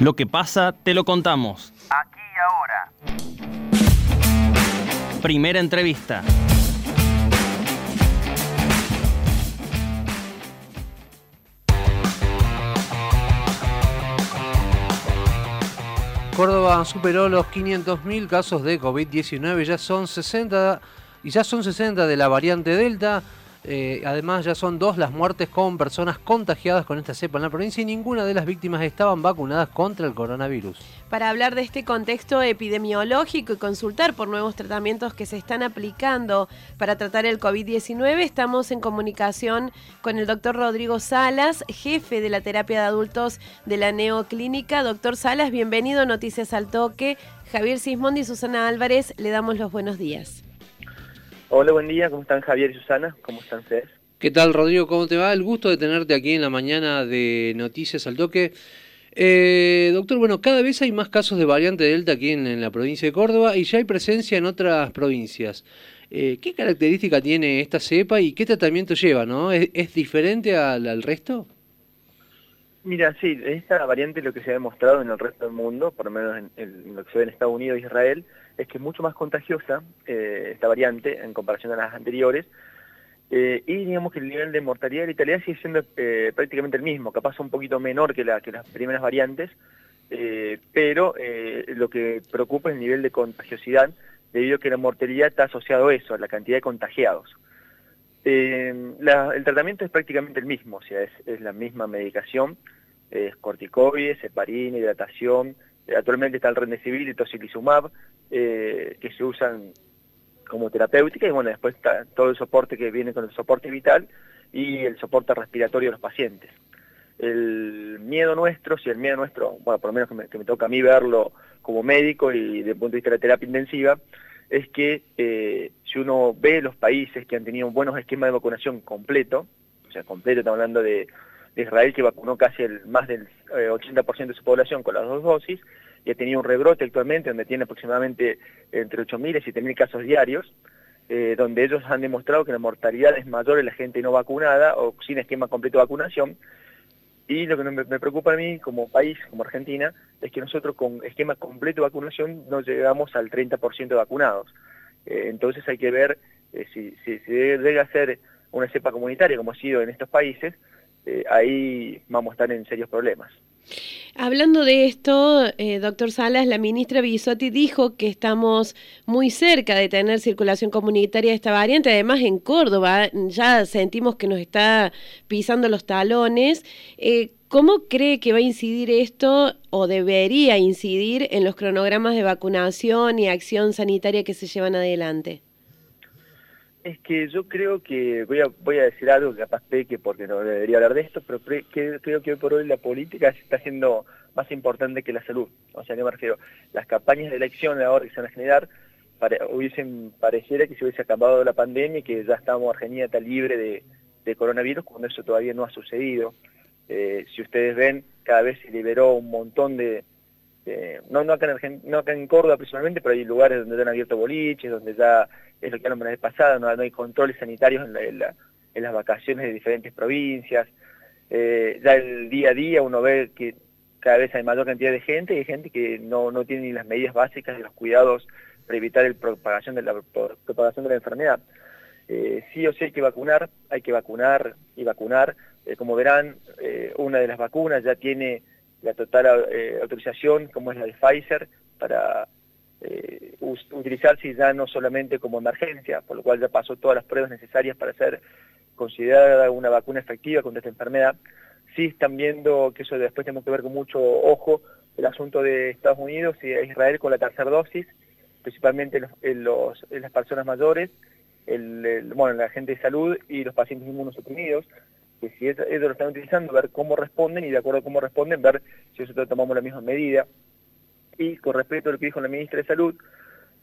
Lo que pasa, te lo contamos. Aquí y ahora. Primera entrevista. Córdoba superó los 500.000 casos de COVID-19, ya son 60 y ya son 60 de la variante Delta. Eh, además, ya son dos las muertes con personas contagiadas con esta cepa en la provincia y ninguna de las víctimas estaban vacunadas contra el coronavirus. Para hablar de este contexto epidemiológico y consultar por nuevos tratamientos que se están aplicando para tratar el COVID-19, estamos en comunicación con el doctor Rodrigo Salas, jefe de la terapia de adultos de la Neoclínica. Doctor Salas, bienvenido a Noticias al Toque. Javier Sismondi y Susana Álvarez, le damos los buenos días. Hola, buen día, ¿cómo están Javier y Susana? ¿Cómo están ustedes? ¿Qué tal, Rodrigo? ¿Cómo te va? El gusto de tenerte aquí en la mañana de Noticias al Toque. Eh, doctor, bueno, cada vez hay más casos de variante Delta aquí en, la provincia de Córdoba y ya hay presencia en otras provincias. Eh, ¿Qué característica tiene esta cepa y qué tratamiento lleva? ¿no? ¿Es, diferente al, resto? Mira, sí, esta variante lo que se ha demostrado en el resto del mundo, por lo menos en, en lo que se ve en Estados Unidos e Israel, es que es mucho más contagiosa eh, esta variante en comparación a las anteriores eh, y digamos que el nivel de mortalidad y letalidad sigue siendo eh, prácticamente el mismo, capaz un poquito menor que, la, que las primeras variantes, pero lo que preocupa es el nivel de contagiosidad debido a que la mortalidad está asociado a eso, a la cantidad de contagiados. el tratamiento es prácticamente el mismo, o sea, es, la misma medicación, es corticoides, heparina, hidratación, actualmente está el Remdesivir y Tocilizumab, eh, que se usan como terapéutica y bueno, después está todo el soporte que viene con el soporte vital y el soporte respiratorio de los pacientes. El miedo nuestro, si el miedo nuestro, bueno, por lo menos que me, toca a mí verlo como médico y desde el punto de vista de la terapia intensiva, es que eh, si uno ve los países que han tenido buenos esquemas de vacunación completo, o sea, completo, estamos hablando de, Israel que vacunó casi el, más del 80% eh, de su población con las dos dosis, y ha tenido un rebrote actualmente donde tiene aproximadamente entre 8.000 y 7.000 casos diarios, eh, donde ellos han demostrado que la mortalidad es mayor en la gente no vacunada o sin esquema completo de vacunación. Y lo que me, preocupa a mí como país, como Argentina, es que nosotros con esquema completo de vacunación no llegamos al 30% de vacunados. Eh, entonces hay que ver si, si, si, debe hacer una cepa comunitaria como ha sido en estos países, ahí vamos a estar en serios problemas. Hablando de esto, eh, doctor Salas, la ministra Bisotti dijo que estamos muy cerca de tener circulación comunitaria de esta variante. Además, en Córdoba ya sentimos que nos está pisando los talones. Eh, ¿Cómo cree que va a incidir esto o debería incidir en los cronogramas de vacunación y acción sanitaria que se llevan adelante? Es que yo creo que, voy a, voy a decir algo que capaz peque porque no debería hablar de esto, pero creo que hoy por hoy la política se está haciendo más importante que la salud. O sea, ¿qué me refiero? Las campañas de elección ahora que se van a generar, hubiesen, pareciera que se hubiese acabado la pandemia y que ya estamos, Argentina está libre de, coronavirus, cuando eso todavía no ha sucedido. Eh, si ustedes ven, cada vez se liberó un montón de, no, no, acá en no acá en Córdoba principalmente, pero hay lugares donde ya han abierto boliches, donde ya es lo que hablamos la vez pasada, no, hay controles sanitarios en, las vacaciones de diferentes provincias. Eh, ya el día a día uno ve que cada vez hay mayor cantidad de gente y hay gente que no, no tiene ni las medidas básicas de los cuidados para evitar el propagación de la propagación de la enfermedad. Eh, sí o sí hay que vacunar, hay que vacunar y vacunar. Eh, como verán, una de las vacunas ya tiene la total autorización, como es la de Pfizer, para eh, utilizarse ya no solamente como emergencia, por lo cual ya pasó todas las pruebas necesarias para ser considerada una vacuna efectiva contra esta enfermedad. Sí están viendo que eso después tenemos que ver con mucho ojo el asunto de Estados Unidos y Israel con la tercera dosis, principalmente en, los, las personas mayores, el, bueno, la gente de salud y los pacientes inmunosuprimidos, que si ellos lo están utilizando, ver cómo responden y de acuerdo a cómo responden, ver si nosotros tomamos la misma medida. Y con respecto a lo que dijo la ministra de Salud,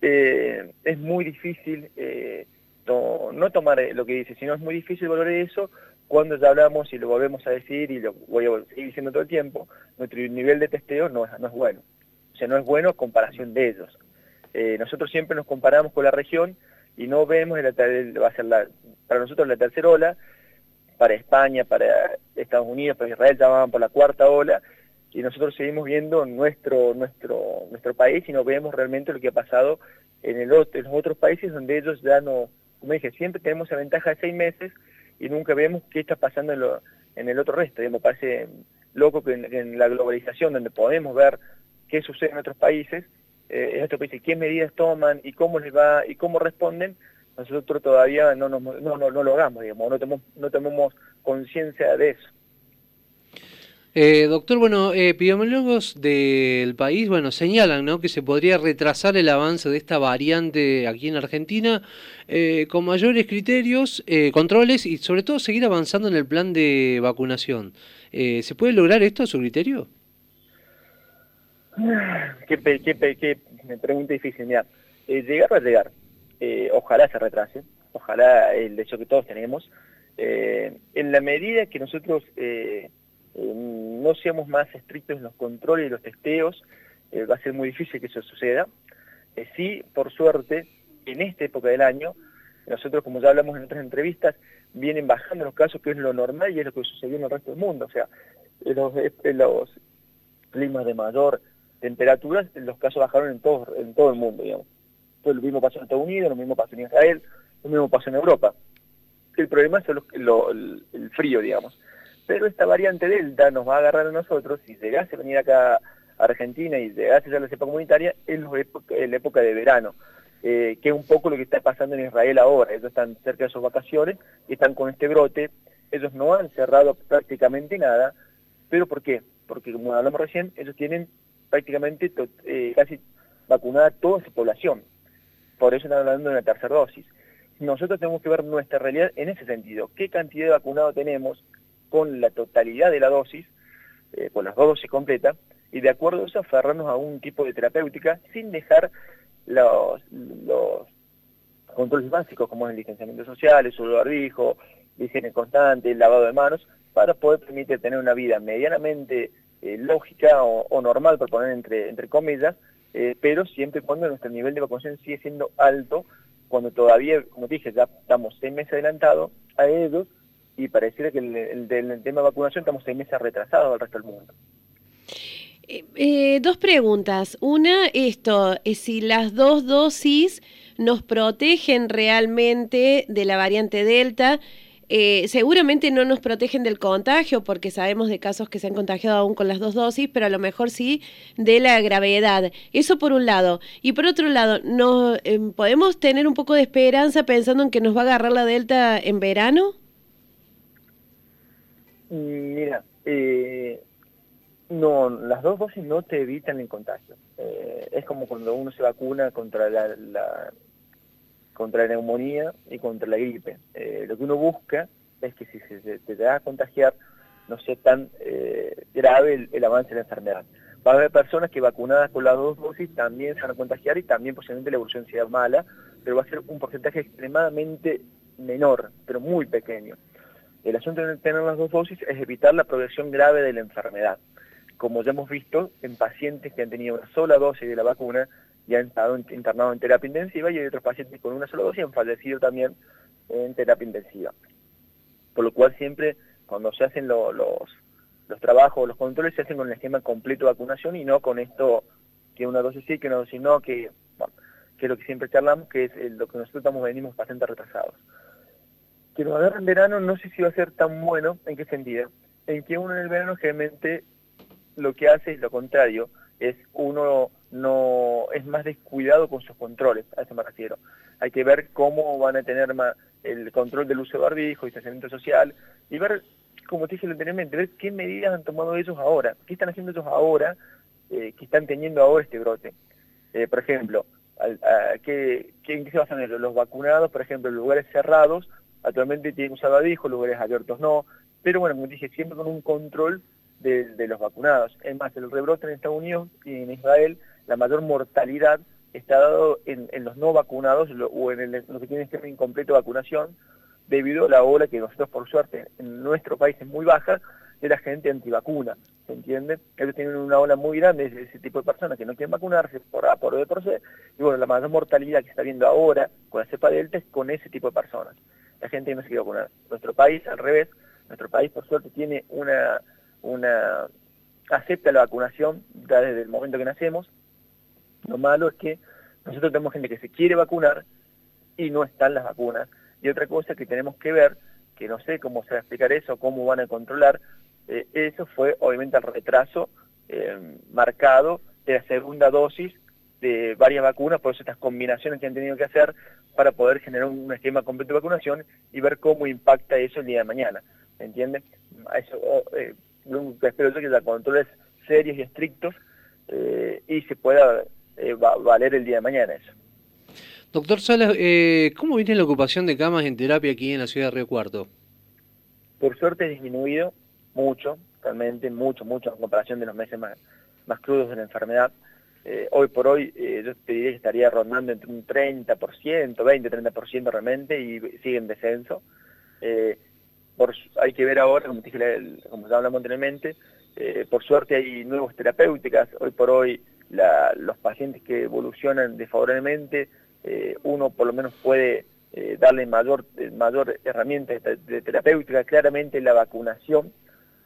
eh, es muy difícil eh, no, tomar eh, lo que dice, sino es muy difícil a eso cuando ya hablamos y lo volvemos a decir y lo voy a seguir diciendo todo el tiempo, nuestro nivel de testeo no es, no es bueno. O sea, no es bueno en comparación de ellos. nosotros siempre nos comparamos con la región y no vemos, el, va a ser la, para nosotros la tercera ola, para España, para Estados Unidos, para Israel ya por la cuarta ola, y nosotros seguimos viendo nuestro, nuestro, nuestro país y no vemos realmente lo que ha pasado en, el, en los otros países donde ellos ya no, como dije, siempre tenemos la ventaja de seis meses y nunca vemos qué está pasando en, lo, en el otro resto. Y me parece loco que en, la globalización, donde podemos ver qué sucede en otros países, eh, en otros países, qué medidas toman y cómo les va y cómo responden, nosotros todavía no, no, no, no lo hagamos, digamos, no tenemos, no tenemos conciencia de eso. Eh, doctor, bueno, epidemiólogos del país, bueno, señalan ¿no? que se podría retrasar el avance de esta variante aquí en Argentina eh, con mayores criterios, eh, controles y sobre todo seguir avanzando en el plan de vacunación. Eh, ¿Se puede lograr esto a su criterio? Qué, qué, qué pregunta difícil, mira, llegar va a llegar, ojalá se retrase, ojalá el hecho que todos tenemos, en la medida que nosotros no seamos más estrictos en los controles y los testeos, eh, va a ser muy difícil que eso suceda. Eh, sí, por suerte, en esta época del año, nosotros, como ya hablamos en otras entrevistas, vienen bajando los casos, que es lo normal y es lo que sucedió en el resto del mundo. O sea, en los, los climas de mayor temperatura, los casos bajaron en todo, en todo el mundo, digamos. Lo mismo pasó en Estados Unidos, lo mismo pasó en Israel, lo mismo pasó en Europa. El problema es el frío, digamos pero esta variante Delta nos va a agarrar a nosotros, si llegase a venir acá a Argentina y llegase ya la cepa comunitaria, en, la época de verano, eh, que es un poco lo que está pasando en Israel ahora. Ellos están cerca de sus vacaciones están con este brote. Ellos no han cerrado prácticamente nada, pero ¿por qué? Porque como hablamos recién, ellos tienen prácticamente eh, casi vacunada toda su población. Por eso están hablando de una tercera dosis. Nosotros tenemos que ver nuestra realidad en ese sentido. ¿Qué cantidad de vacunados tenemos? con la totalidad de la dosis, eh, con las dos dosis completas, y de acuerdo a eso aferrarnos a un tipo de terapéutica sin dejar los, controles básicos como el licenciamiento social, el barbijo, la higiene constante, el lavado de manos, para poder permitir tener una vida medianamente eh, lógica o, normal, por poner entre, entre comillas, eh, pero siempre y cuando nuestro nivel de vacunación sigue siendo alto, cuando todavía, como dije, ya estamos seis meses adelantados a ellos, y pareciera que el, el, el tema de vacunación estamos seis meses retrasados al resto del mundo. Eh, eh, dos preguntas. Una, esto, es si las dos dosis nos protegen realmente de la variante Delta. Eh, seguramente no nos protegen del contagio porque sabemos de casos que se han contagiado aún con las dos dosis, pero a lo mejor sí de la gravedad. Eso por un lado. Y por otro lado, ¿no, ¿podemos tener un poco de esperanza pensando en que nos va a agarrar la Delta en verano? Mira, eh, no, las dos dosis no te evitan el contagio. Eh, es como cuando uno se vacuna contra la, contra la neumonía y contra la gripe. Eh, lo que uno busca es que si se, te da a contagiar no sea tan grave el, avance de la enfermedad. Va a haber personas que vacunadas con las dos dosis también se van a contagiar y también posiblemente la evolución sea mala, pero va a ser un porcentaje extremadamente menor, pero muy pequeño. El asunto de tener las dos dosis es evitar la progresión grave de la enfermedad. Como ya hemos visto, en pacientes que han tenido una sola dosis de la vacuna y han estado internados en terapia intensiva y hay otros pacientes con una sola dosis han fallecido también en terapia intensiva. Por lo cual siempre cuando se hacen los, los trabajos, los controles se hacen con el esquema completo de vacunación y no con esto que una dosis sí, que una dosis no, que, que es lo que siempre charlamos, que es lo que nosotros estamos, venimos bastante retrasados que nos agarre en verano no sé si va a ser tan bueno, ¿en qué sentido? En que uno en el verano generalmente lo que hace es lo contrario, es uno no es más descuidado con sus controles, a eso me refiero. Hay que ver cómo van a tener más el control del uso de barbijo, distanciamiento social, y ver, como te dije anteriormente, ver qué medidas han tomado ellos ahora, qué están haciendo ellos ahora, eh, que están teniendo ahora este brote. Eh, por ejemplo, ¿qué, ¿qué, se basan en Los vacunados, por ejemplo, en lugares cerrados, Actualmente tienen un salvadijo, lugares abiertos no, pero bueno, como dije, siempre con un control de, los vacunados. Es más, el rebrote en Estados Unidos y en Israel, la mayor mortalidad está dado en, los no vacunados o en los que tienen este incompleto vacunación, debido a la ola que nosotros, por suerte, en nuestro país es muy baja, de la gente antivacuna, ¿se entiende? Ellos tienen una ola muy grande de ese tipo de personas que no quieren vacunarse por A, por B, por C, y bueno, la mayor mortalidad que está viendo ahora con la cepa delta es con ese tipo de personas la gente no se quiere vacunar. Nuestro país, al revés, nuestro país por suerte tiene una, una acepta la vacunación desde el momento que nacemos. Lo malo es que nosotros tenemos gente que se quiere vacunar y no están las vacunas. Y otra cosa que tenemos que ver, que no sé cómo se va a explicar eso, cómo van a controlar, eh, eso fue obviamente el retraso eh, marcado de la segunda dosis de varias vacunas, por eso estas combinaciones que han tenido que hacer para poder generar un esquema completo de vacunación y ver cómo impacta eso el día de mañana. ¿Me entienden? Eso, eh, espero yo que la controles serios y estrictos eh, y se pueda eh, valer el día de mañana eso. Doctor Salas, ¿cómo viene la ocupación de camas en terapia aquí en la ciudad de Río Cuarto? Por suerte ha disminuido mucho, realmente mucho, mucho en comparación de los meses más, más crudos de la enfermedad. Eh, hoy por hoy eh, yo te diría que estaría rondando entre un 30%, 20-30% realmente y sigue en descenso. Eh, hay que ver ahora, como, dije, como ya hablamos anteriormente, por suerte hay nuevas terapéuticas, hoy por hoy los pacientes que evolucionan desfavorablemente, uno por lo menos puede darle mayor, mayor herramienta de terapéutica, claramente la vacunación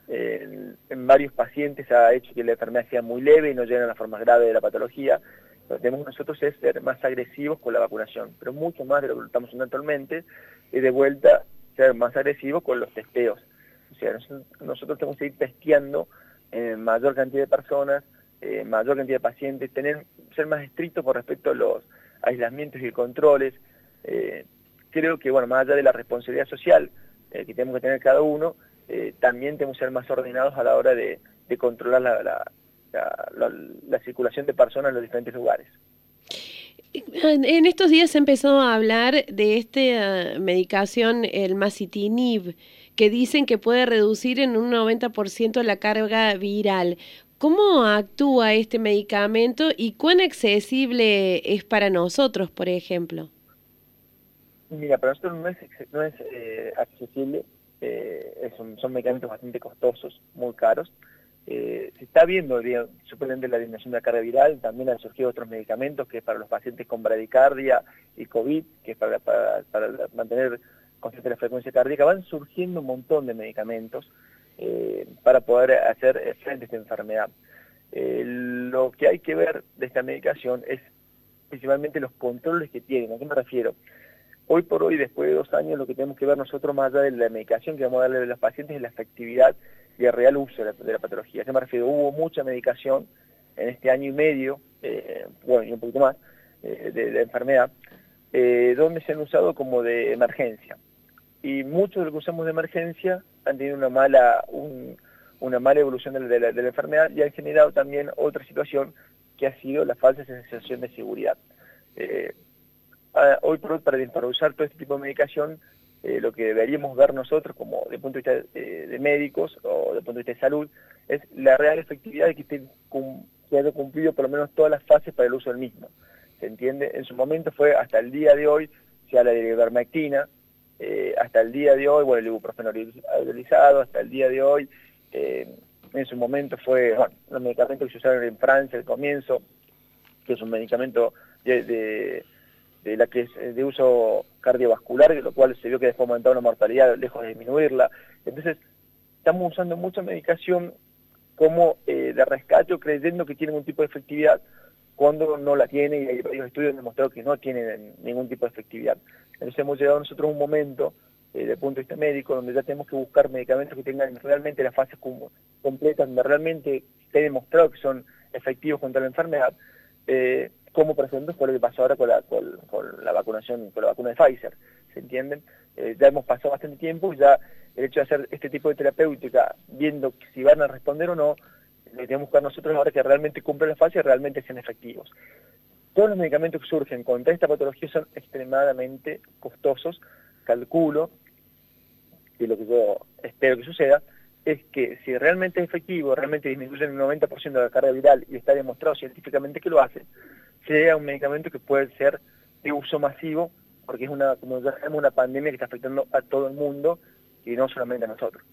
en varios pacientes ha hecho que la enfermedad sea muy leve y no llegue a las formas graves de la patología. Lo que tenemos nosotros es ser más agresivos con la vacunación, pero mucho más de lo que estamos haciendo actualmente, y de vuelta ser más agresivos con los testeos. O sea, nosotros, tenemos que ir testeando en mayor cantidad de personas, en mayor cantidad de pacientes, tener, ser más estrictos con respecto a los aislamientos y controles. Eh, creo que, bueno, más allá de la responsabilidad social eh, que tenemos que tener cada uno, eh, también tenemos que ser más ordenados a la hora de, controlar la, circulación de personas en los diferentes lugares. En estos días se empezó a hablar de esta medicación, el macitinib, que dicen que puede reducir en un 90% la carga viral. ¿Cómo actúa este medicamento y cuán accesible es para nosotros, por ejemplo? Mira, para nosotros no es, eh, accesible eh, son, medicamentos bastante costosos, muy caros. Eh, se está viendo, supuestamente, la disminución de la carga viral, también han surgido otros medicamentos que es para los pacientes con bradicardia y COVID, que es para, para, mantener constante la frecuencia cardíaca, van surgiendo un montón de medicamentos eh, para poder hacer frente a esta enfermedad. lo que hay que ver de esta medicación es principalmente los controles que tienen. ¿A qué me refiero? Hoy por hoy, después de dos años, lo que tenemos que ver nosotros, más allá de la medicación que vamos a darle a los pacientes, es la efectividad el real uso de la, patología. ¿A qué me refiero? Hubo mucha medicación en este año y medio, eh, bueno, y un poquito más, eh, de, enfermedad, eh, donde se han usado como de emergencia. Y muchos de los que usamos de emergencia han tenido una mala, una mala evolución de la, de enfermedad y han generado también otra situación que ha sido la falsa sensación de seguridad hoy por hoy para, usar todo este tipo de medicación, eh, lo que deberíamos ver nosotros como de punto de vista eh, de médicos o de punto de vista de salud, es la real efectividad de que, esté que cumplido por lo menos todas las fases para el uso del mismo. ¿Se entiende? En su momento fue hasta el día de hoy, se habla de ivermectina, eh, hasta el día de hoy, bueno, el ibuprofeno hidrolizado, hasta el día de hoy, en su momento fue, bueno, los medicamentos que se usaron en Francia al comienzo, que es un medicamento de la que es eh, de uso cardiovascular, lo cual se vio que después aumentaba una mortalidad lejos de disminuirla. Entonces, estamos usando mucha medicación como eh, de rescate creyendo que tiene un tipo de efectividad cuando no la tiene y hay varios estudios han demostrado que no tiene ningún tipo de efectividad. Entonces hemos llegado nosotros a un momento, eh, desde el punto de vista médico, donde ya tenemos que buscar medicamentos que tengan realmente las fases completas, donde realmente esté demostrado que son efectivos contra la enfermedad, eh, como por ejemplo fue lo que pasó ahora con la, con, la vacunación, con la vacuna de Pfizer, ¿se entienden? Eh, ya hemos pasado bastante tiempo y ya el hecho de hacer este tipo de terapéutica, viendo si van a responder o no, lo tenemos que buscar nosotros ahora que realmente cumplen la fase y realmente sean efectivos. Todos los medicamentos que surgen contra esta patología son extremadamente costosos, calculo, y lo que yo espero que suceda, es que si realmente es efectivo, realmente disminuye el 90% de la carga viral y está demostrado científicamente que lo hace, sea un medicamento que puede ser de uso masivo, porque es una, como ya sabemos, una pandemia que está afectando a todo el mundo y no solamente a nosotros.